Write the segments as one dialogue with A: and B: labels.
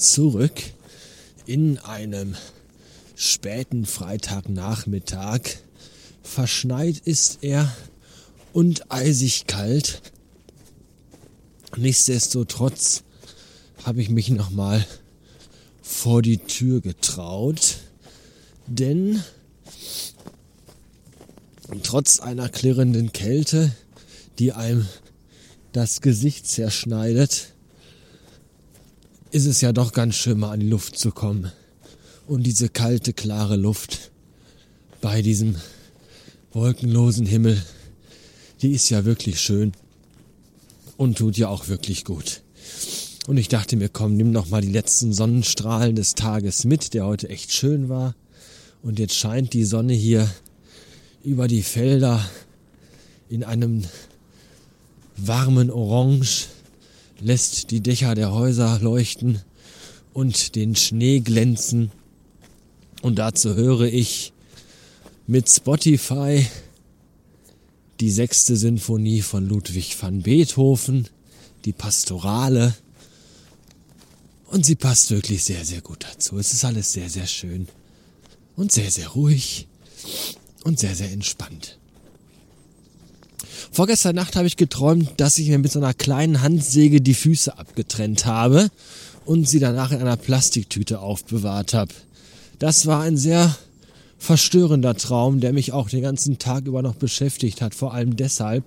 A: Zurück in einem späten Freitagnachmittag. Verschneit ist er und eisig kalt. Nichtsdestotrotz habe ich mich nochmal vor die Tür getraut, denn trotz einer klirrenden Kälte, die einem das Gesicht zerschneidet, ist es ja doch ganz schön mal an die Luft zu kommen. Und diese kalte, klare Luft bei diesem wolkenlosen Himmel, die ist ja wirklich schön und tut ja auch wirklich gut. Und ich dachte mir, komm, nimm noch mal die letzten Sonnenstrahlen des Tages mit, der heute echt schön war. Und jetzt scheint die Sonne hier über die Felder in einem warmen Orange lässt die Dächer der Häuser leuchten und den Schnee glänzen. Und dazu höre ich mit Spotify die sechste Sinfonie von Ludwig van Beethoven, die Pastorale. Und sie passt wirklich sehr, sehr gut dazu. Es ist alles sehr, sehr schön und sehr, sehr ruhig und sehr, sehr entspannt. Vorgestern Nacht habe ich geträumt, dass ich mir mit so einer kleinen Handsäge die Füße abgetrennt habe und sie danach in einer Plastiktüte aufbewahrt habe. Das war ein sehr verstörender Traum, der mich auch den ganzen Tag über noch beschäftigt hat. Vor allem deshalb,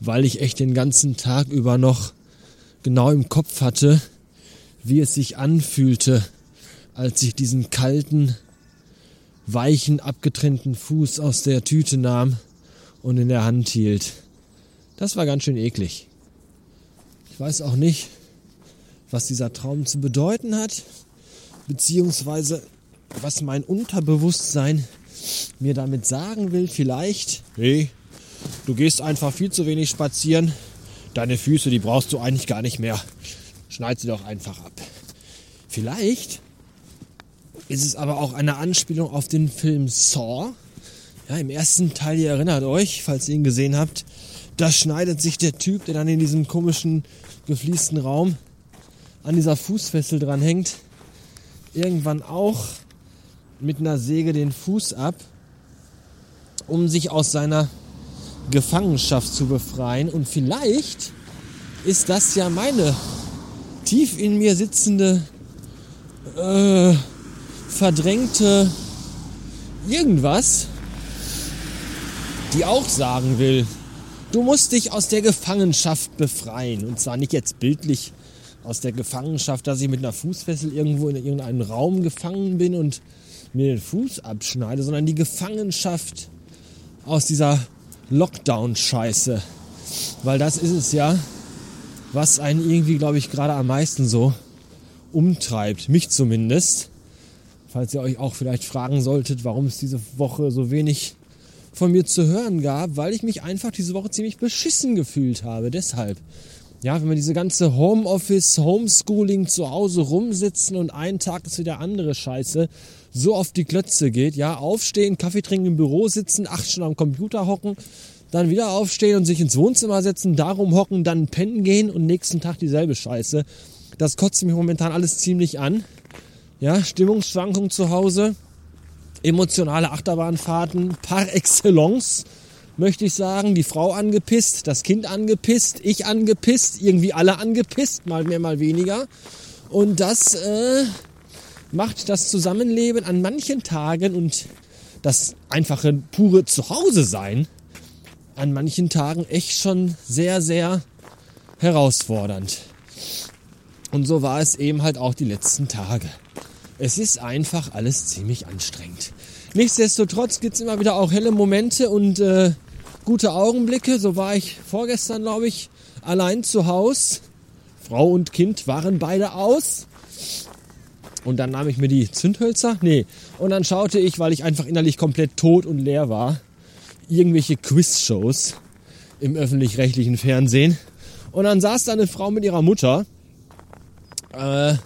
A: weil ich echt den ganzen Tag über noch genau im Kopf hatte, wie es sich anfühlte, als ich diesen kalten, weichen, abgetrennten Fuß aus der Tüte nahm und in der Hand hielt. Das war ganz schön eklig. Ich weiß auch nicht, was dieser Traum zu bedeuten hat, beziehungsweise was mein Unterbewusstsein mir damit sagen will. Vielleicht, hey, du gehst einfach viel zu wenig spazieren. Deine Füße, die brauchst du eigentlich gar nicht mehr. Schneid sie doch einfach ab. Vielleicht ist es aber auch eine Anspielung auf den Film Saw. Ja, im ersten Teil, ihr erinnert euch, falls ihr ihn gesehen habt, da schneidet sich der Typ, der dann in diesem komischen gefliesten Raum an dieser Fußfessel dran hängt, irgendwann auch mit einer Säge den Fuß ab, um sich aus seiner Gefangenschaft zu befreien. Und vielleicht ist das ja meine tief in mir sitzende, äh, verdrängte irgendwas, die auch sagen will, Du musst dich aus der Gefangenschaft befreien. Und zwar nicht jetzt bildlich aus der Gefangenschaft, dass ich mit einer Fußfessel irgendwo in irgendeinem Raum gefangen bin und mir den Fuß abschneide, sondern die Gefangenschaft aus dieser Lockdown-Scheiße. Weil das ist es ja, was einen irgendwie, glaube ich, gerade am meisten so umtreibt. Mich zumindest. Falls ihr euch auch vielleicht fragen solltet, warum es diese Woche so wenig von mir zu hören gab, weil ich mich einfach diese Woche ziemlich beschissen gefühlt habe. Deshalb. Ja, wenn man diese ganze Homeoffice, Homeschooling zu Hause rumsitzen und einen Tag ist wieder andere Scheiße, so auf die Klötze geht, ja, aufstehen, Kaffee trinken im Büro sitzen, acht Stunden am Computer hocken, dann wieder aufstehen und sich ins Wohnzimmer setzen, darum hocken, dann pennen gehen und nächsten Tag dieselbe Scheiße. Das kotzt mich momentan alles ziemlich an. Ja, Stimmungsschwankung zu Hause emotionale Achterbahnfahrten par excellence, möchte ich sagen. Die Frau angepisst, das Kind angepisst, ich angepisst, irgendwie alle angepisst, mal mehr, mal weniger. Und das äh, macht das Zusammenleben an manchen Tagen und das einfache pure Zuhause sein an manchen Tagen echt schon sehr, sehr herausfordernd. Und so war es eben halt auch die letzten Tage. Es ist einfach alles ziemlich anstrengend. Nichtsdestotrotz gibt es immer wieder auch helle Momente und äh, gute Augenblicke. So war ich vorgestern, glaube ich, allein zu Hause. Frau und Kind waren beide aus. Und dann nahm ich mir die Zündhölzer. Nee. Und dann schaute ich, weil ich einfach innerlich komplett tot und leer war, irgendwelche Quizshows im öffentlich-rechtlichen Fernsehen. Und dann saß da eine Frau mit ihrer Mutter. Äh,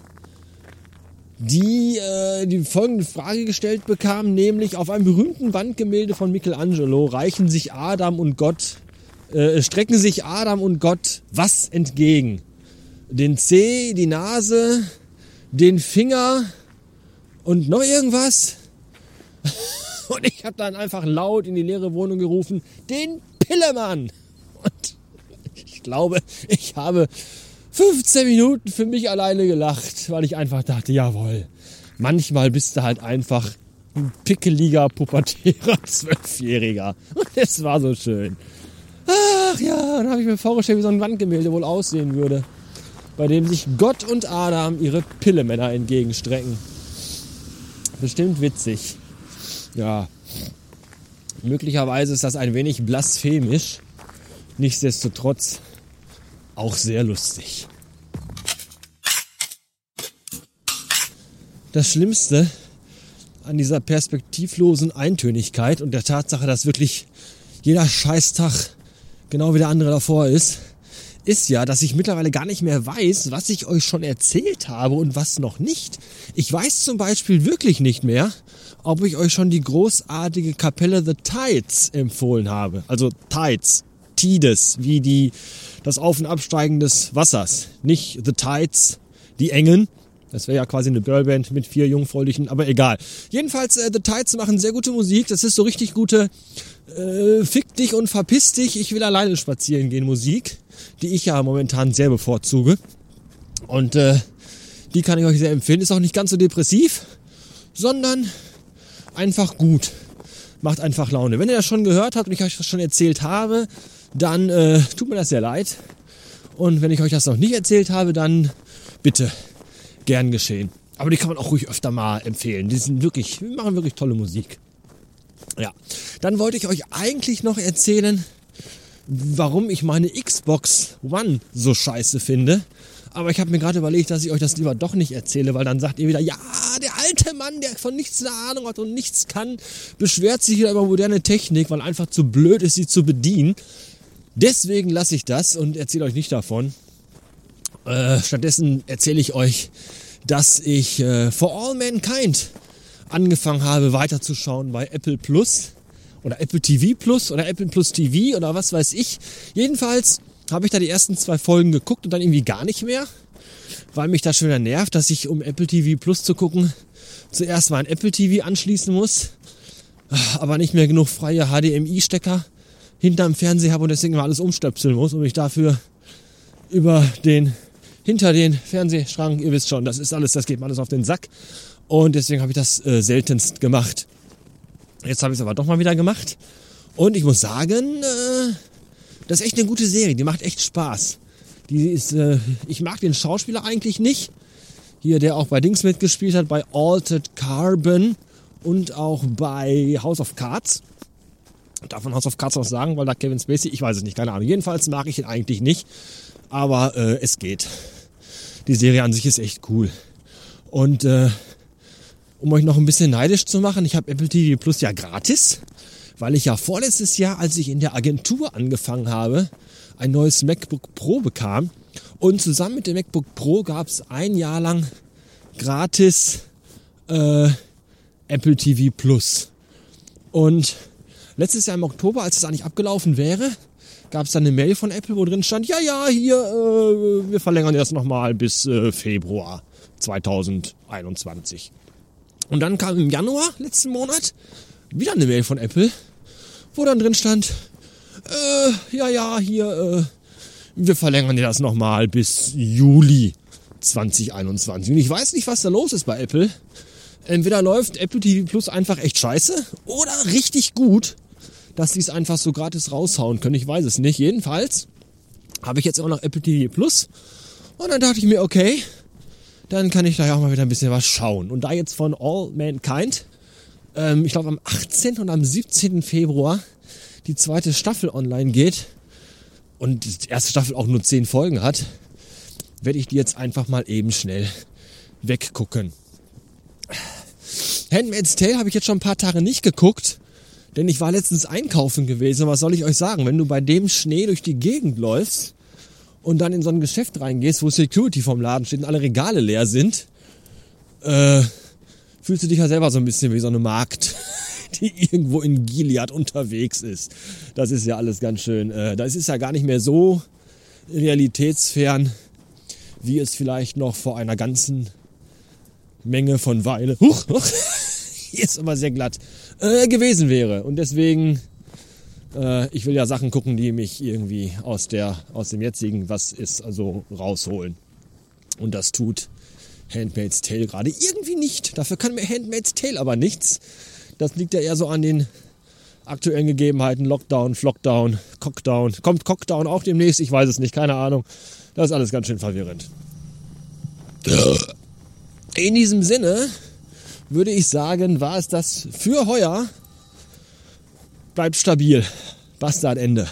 A: die äh, die folgende Frage gestellt bekam, nämlich auf einem berühmten Wandgemälde von Michelangelo reichen sich Adam und Gott, äh, strecken sich Adam und Gott was entgegen? den Zeh, die Nase, den Finger und noch irgendwas. Und ich habe dann einfach laut in die leere Wohnung gerufen, den Pillemann. Und ich glaube, ich habe 15 Minuten für mich alleine gelacht, weil ich einfach dachte, jawohl, manchmal bist du halt einfach ein pickeliger, pubertärer Zwölfjähriger. Und es war so schön. Ach ja, dann habe ich mir vorgestellt, wie so ein Wandgemälde wohl aussehen würde, bei dem sich Gott und Adam ihre Pillemänner entgegenstrecken. Bestimmt witzig. Ja, möglicherweise ist das ein wenig blasphemisch, nichtsdestotrotz auch sehr lustig. Das Schlimmste an dieser perspektivlosen Eintönigkeit und der Tatsache, dass wirklich jeder Scheißtag genau wie der andere davor ist, ist ja, dass ich mittlerweile gar nicht mehr weiß, was ich euch schon erzählt habe und was noch nicht. Ich weiß zum Beispiel wirklich nicht mehr, ob ich euch schon die großartige Kapelle The Tides empfohlen habe. Also Tides, Tides, wie die, das Auf- und Absteigen des Wassers. Nicht The Tides, die Engen. Das wäre ja quasi eine Girlband mit vier Jungfräulichen, aber egal. Jedenfalls, äh, The Tides machen sehr gute Musik. Das ist so richtig gute äh, Fick dich und verpiss dich, ich will alleine spazieren gehen Musik, die ich ja momentan sehr bevorzuge. Und äh, die kann ich euch sehr empfehlen. Ist auch nicht ganz so depressiv, sondern einfach gut. Macht einfach Laune. Wenn ihr das schon gehört habt und ich euch das schon erzählt habe, dann äh, tut mir das sehr leid. Und wenn ich euch das noch nicht erzählt habe, dann bitte gern geschehen. Aber die kann man auch ruhig öfter mal empfehlen. Die sind wirklich, machen wirklich tolle Musik. Ja, dann wollte ich euch eigentlich noch erzählen, warum ich meine Xbox One so scheiße finde. Aber ich habe mir gerade überlegt, dass ich euch das lieber doch nicht erzähle, weil dann sagt ihr wieder, ja, der alte Mann, der von nichts eine Ahnung hat und nichts kann, beschwert sich wieder über moderne Technik, weil einfach zu blöd ist, sie zu bedienen. Deswegen lasse ich das und erzähle euch nicht davon. Äh, stattdessen erzähle ich euch, dass ich äh, For All Mankind angefangen habe weiterzuschauen bei Apple Plus oder Apple TV Plus oder Apple Plus TV oder was weiß ich. Jedenfalls habe ich da die ersten zwei Folgen geguckt und dann irgendwie gar nicht mehr, weil mich das schon wieder nervt, dass ich, um Apple TV Plus zu gucken, zuerst mal ein Apple TV anschließen muss, aber nicht mehr genug freie HDMI-Stecker hinterm Fernseher habe und deswegen immer alles umstöpseln muss und mich dafür über den hinter den Fernsehschrank, ihr wisst schon, das ist alles, das geht mir alles auf den Sack und deswegen habe ich das äh, seltenst gemacht. Jetzt habe ich es aber doch mal wieder gemacht und ich muss sagen, äh, das ist echt eine gute Serie, die macht echt Spaß. Die ist, äh, ich mag den Schauspieler eigentlich nicht. Hier, der auch bei Dings mitgespielt hat, bei Altered Carbon und auch bei House of Cards. Darf man House of Cards auch sagen, weil da Kevin Spacey, ich weiß es nicht, keine Ahnung. Jedenfalls mag ich ihn eigentlich nicht, aber äh, es geht. Die Serie an sich ist echt cool. Und äh, um euch noch ein bisschen neidisch zu machen, ich habe Apple TV Plus ja gratis weil ich ja vorletztes Jahr, als ich in der Agentur angefangen habe, ein neues MacBook Pro bekam. Und zusammen mit dem MacBook Pro gab es ein Jahr lang gratis äh, Apple TV Plus. Und letztes Jahr im Oktober, als es eigentlich abgelaufen wäre, gab es dann eine Mail von Apple, wo drin stand, ja, ja, hier, äh, wir verlängern das nochmal bis äh, Februar 2021. Und dann kam im Januar letzten Monat wieder eine Mail von Apple, wo dann drin stand, äh, ja, ja, hier, äh, wir verlängern dir das nochmal bis Juli 2021. Und ich weiß nicht, was da los ist bei Apple. Entweder läuft Apple TV Plus einfach echt scheiße oder richtig gut, dass sie es einfach so gratis raushauen können. Ich weiß es nicht. Jedenfalls habe ich jetzt auch noch Apple TV Plus. Und dann dachte ich mir, okay, dann kann ich da ja auch mal wieder ein bisschen was schauen. Und da jetzt von All Mankind ähm, ich glaube am 18. und am 17. Februar die zweite Staffel online geht und die erste Staffel auch nur 10 Folgen hat, werde ich die jetzt einfach mal eben schnell weggucken. Handmaid's Tale habe ich jetzt schon ein paar Tage nicht geguckt, denn ich war letztens einkaufen gewesen. Was soll ich euch sagen? Wenn du bei dem Schnee durch die Gegend läufst und dann in so ein Geschäft reingehst, wo Security vom Laden steht und alle Regale leer sind, äh, fühlst du dich ja selber so ein bisschen wie so eine Magd, die irgendwo in Gilead unterwegs ist. Das ist ja alles ganz schön. Äh, das ist ja gar nicht mehr so realitätsfern, wie es vielleicht noch vor einer ganzen Menge von Weile, huch, huch, hier ist immer sehr glatt, äh, gewesen wäre. Und deswegen, äh, ich will ja Sachen gucken, die mich irgendwie aus, der, aus dem jetzigen, was ist, also rausholen. Und das tut Handmaid's Tale gerade irgendwie nicht. Dafür kann mir Handmaid's Tale aber nichts. Das liegt ja eher so an den aktuellen Gegebenheiten. Lockdown, Flockdown, Cockdown. Kommt Cockdown auch demnächst? Ich weiß es nicht, keine Ahnung. Das ist alles ganz schön verwirrend. In diesem Sinne würde ich sagen, war es das für heuer. Bleibt stabil. Bastard Ende.